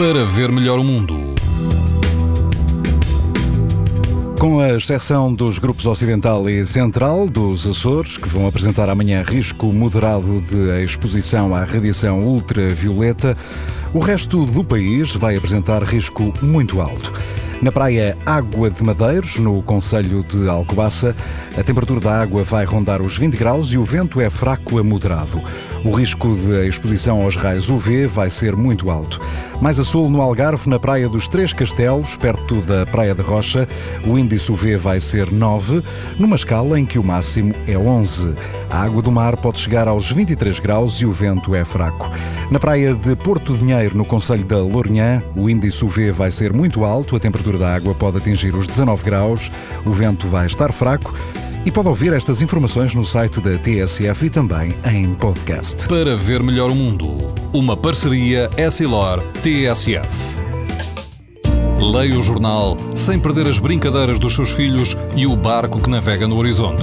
para ver melhor o mundo. Com a exceção dos grupos Ocidental e Central dos Açores, que vão apresentar amanhã risco moderado de exposição à radiação ultravioleta, o resto do país vai apresentar risco muito alto. Na praia Água de Madeiros, no Conselho de Alcobaça, a temperatura da água vai rondar os 20 graus e o vento é fraco a moderado. O risco de exposição aos raios UV vai ser muito alto. Mais a sul, no Algarve, na Praia dos Três Castelos, perto da Praia da Rocha, o índice UV vai ser 9, numa escala em que o máximo é 11. A água do mar pode chegar aos 23 graus e o vento é fraco. Na praia de Porto Dinheiro, no Conselho da Lourinhã, o índice UV vai ser muito alto, a temperatura da água pode atingir os 19 graus, o vento vai estar fraco e pode ouvir estas informações no site da TSF e também em podcast. Para ver melhor o mundo, uma parceria Essilor-TSF. Leia o jornal sem perder as brincadeiras dos seus filhos e o barco que navega no horizonte.